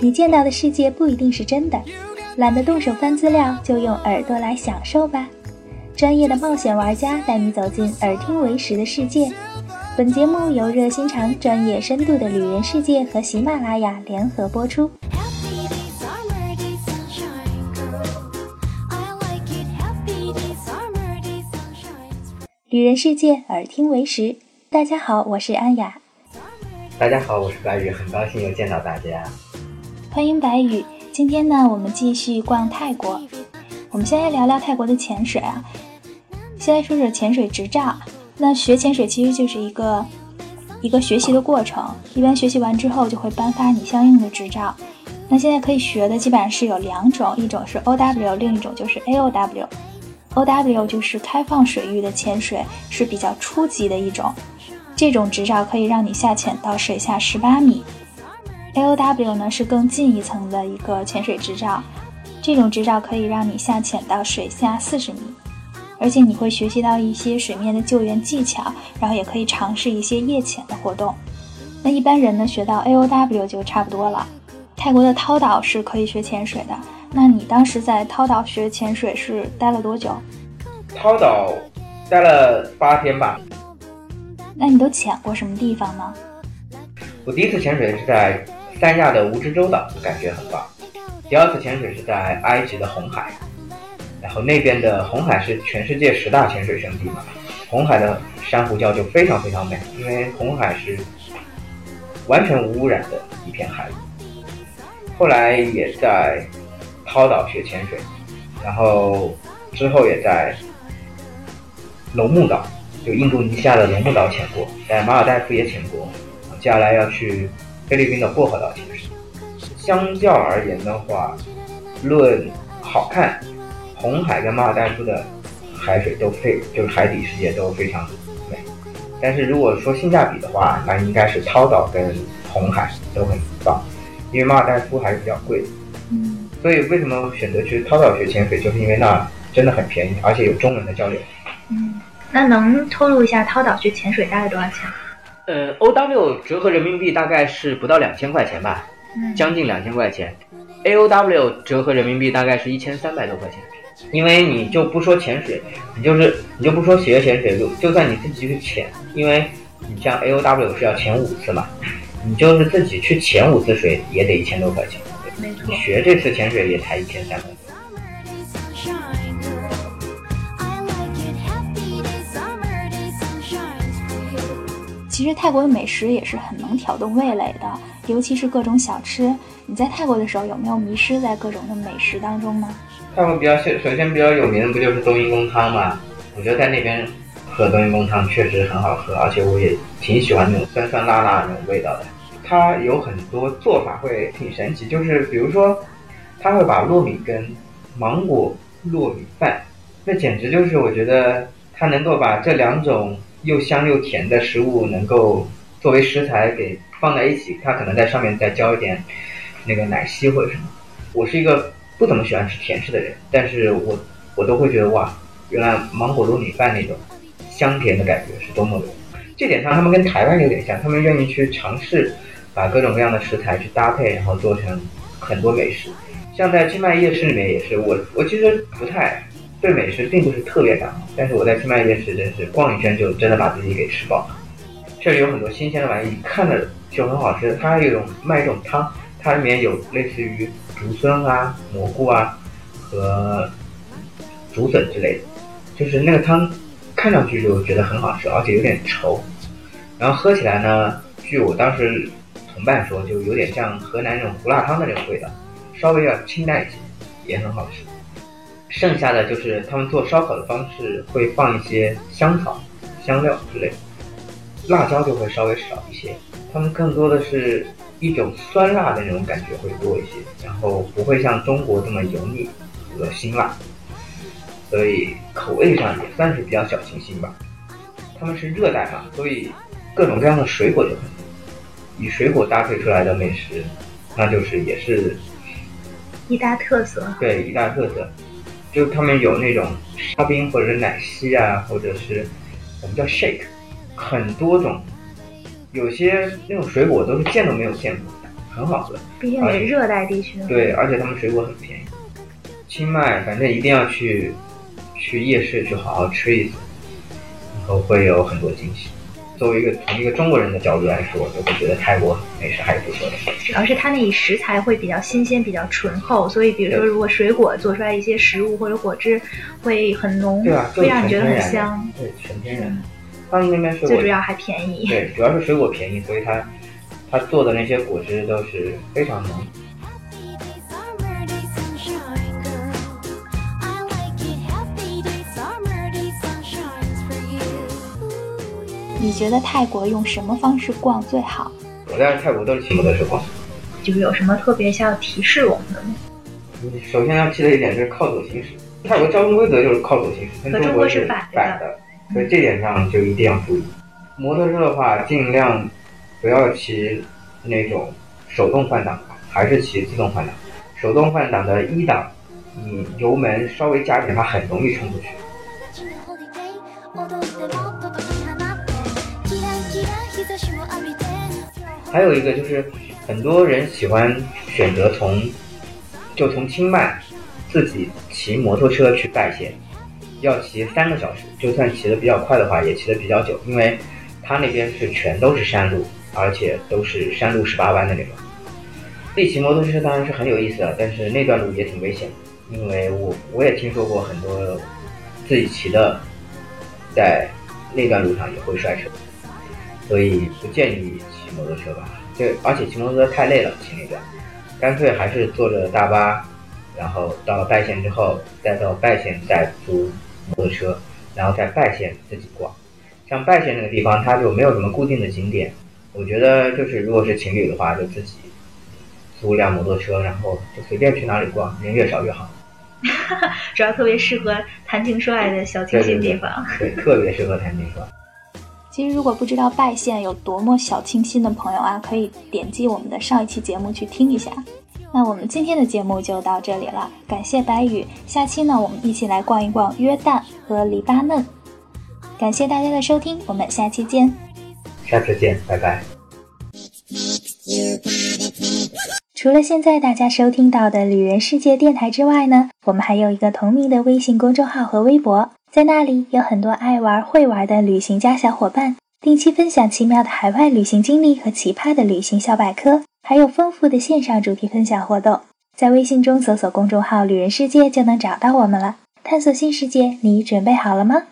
你见到的世界不一定是真的，懒得动手翻资料，就用耳朵来享受吧。专业的冒险玩家带你走进耳听为实的世界。本节目由热心肠、专业深度的旅人世界和喜马拉雅联合播出。旅人世界，耳听为实。大家好，我是安雅。大家好，我是白宇，很高兴又见到大家。欢迎白宇。今天呢，我们继续逛泰国。我们先来聊聊泰国的潜水啊。先来说说潜水执照。那学潜水其实就是一个一个学习的过程。一般学习完之后，就会颁发你相应的执照。那现在可以学的基本上是有两种，一种是 OW，另一种就是 AOW。OW 就是开放水域的潜水，是比较初级的一种。这种执照可以让你下潜到水下十八米。AOW 呢是更近一层的一个潜水执照，这种执照可以让你下潜到水下四十米，而且你会学习到一些水面的救援技巧，然后也可以尝试一些夜潜的活动。那一般人呢学到 AOW 就差不多了。泰国的涛岛是可以学潜水的。那你当时在涛岛学潜水是待了多久？涛岛待了八天吧。那你都潜过什么地方呢？我第一次潜水是在三亚的蜈支洲岛，感觉很棒。第二次潜水是在埃及的红海，然后那边的红海是全世界十大潜水圣地嘛。红海的珊瑚礁就非常非常美，因为红海是完全无污染的一片海域。后来也在。涛岛学潜水，然后之后也在龙目岛，就印度尼西亚的龙目岛潜过，在马尔代夫也潜过，接下来要去菲律宾的薄荷岛潜水。相较而言的话，论好看，红海跟马尔代夫的海水都非就是海底世界都非常美，但是如果说性价比的话，那应该是涛岛跟红海都很棒，因为马尔代夫还是比较贵的。所以为什么选择去涛岛学潜水，就是因为那真的很便宜，而且有中文的交流。嗯，那能透露一下涛岛去潜水大概多少钱？呃，O W 折合人民币大概是不到两千块钱吧，将近两千块钱。A O W 折合人民币大概是一千三百多块钱。因为你就不说潜水，你就是你就不说学潜水，就就算你自己去潜，因为你像 A O W 是要潜五次嘛，你就是自己去潜五次水也得一千多块钱。学这次潜水也才一千三百其实泰国的美食也是很能挑动味蕾的，尤其是各种小吃。你在泰国的时候有没有迷失在各种的美食当中呢？泰国比较先首先比较有名的不就是冬阴功汤吗？我觉得在那边喝冬阴功汤确实很好喝，而且我也挺喜欢那种酸酸辣辣的那种味道的。它有很多做法会挺神奇，就是比如说，他会把糯米跟芒果糯米饭，那简直就是我觉得他能够把这两种又香又甜的食物能够作为食材给放在一起，他可能在上面再浇一点那个奶昔或者什么。我是一个不怎么喜欢吃甜食的人，但是我我都会觉得哇，原来芒果糯米饭那种香甜的感觉是多么的。这点上他们跟台湾有点像，他们愿意去尝试。把各种各样的食材去搭配，然后做成很多美食。像在清迈夜市里面也是，我我其实不太对美食并不是特别感冒，但是我在清迈夜市真是逛一圈就真的把自己给吃饱了。这里有很多新鲜的玩意，看着就很好吃。它还有一种卖一种汤，它里面有类似于竹荪啊、蘑菇啊和竹笋之类的，就是那个汤看上去就觉得很好吃，而且有点稠。然后喝起来呢，据我当时。同伴说，就有点像河南那种胡辣汤的那种味道，稍微要清淡一些，也很好吃。剩下的就是他们做烧烤的方式会放一些香草、香料之类的，辣椒就会稍微少一些。他们更多的是一种酸辣的那种感觉会多一些，然后不会像中国这么油腻和辛辣，所以口味上也算是比较小清新吧。他们是热带嘛，所以各种各样的水果就很多。以水果搭配出来的美食，那就是也是一大特色。对，一大特色，就他们有那种沙冰或者是奶昔啊，或者是我们叫 shake，很多种有些那种水果都是见都没有见过，很好喝。毕竟也是热带地区。对，而且他们水果很便宜。清迈，反正一定要去去夜市去好好吃一次，以后会有很多惊喜。作为一个从一个中国人的角度来说，就会觉得泰国美食还是不错的。主要是它那里食材会比较新鲜，比较醇厚，所以比如说如果水果做出来一些食物或者果汁会很浓，对啊，会让你觉得很香。对，纯天然。他们那边水果最主要还便宜。对，主要是水果便宜，所以它它做的那些果汁都是非常浓。你觉得泰国用什么方式逛最好？我在泰国都是骑摩托车逛。就是有什么特别需要提示我们的吗？首先要记得一点就是靠左行驶。泰国交通规则就是靠左行驶，跟中国是反的，所以这点上就一定要注意。摩托车的话，尽量不要骑那种手动换挡，还是骑自动换挡。手动换挡的一档，你油门稍微加点，它很容易冲出去。还有一个就是，很多人喜欢选择从，就从清迈自己骑摩托车去拜县，要骑三个小时，就算骑得比较快的话，也骑得比较久，因为他那边是全都是山路，而且都是山路十八弯的那种。自己骑摩托车当然是很有意思的，但是那段路也挺危险，因为我我也听说过很多自己骑的，在那段路上也会摔车，所以不建议骑。摩托车吧，就而且骑摩托车太累了，骑那个，干脆还是坐着大巴，然后到拜县之后，再到拜县再租摩托车，然后在拜县自己逛。像拜县那个地方，它就没有什么固定的景点。我觉得就是如果是情侣的话，就自己租辆摩托车，然后就随便去哪里逛，人越少越好。主要特别适合谈情说爱的小清新地方。对，特别适合谈情说爱。其实，如果不知道拜县有多么小清新的朋友啊，可以点击我们的上一期节目去听一下。那我们今天的节目就到这里了，感谢白宇。下期呢，我们一起来逛一逛约旦和黎巴嫩。感谢大家的收听，我们下期见。下次见，拜拜。除了现在大家收听到的旅人世界电台之外呢，我们还有一个同名的微信公众号和微博。在那里有很多爱玩会玩的旅行家小伙伴，定期分享奇妙的海外旅行经历和奇葩的旅行小百科，还有丰富的线上主题分享活动。在微信中搜索公众号“旅人世界”就能找到我们了。探索新世界，你准备好了吗？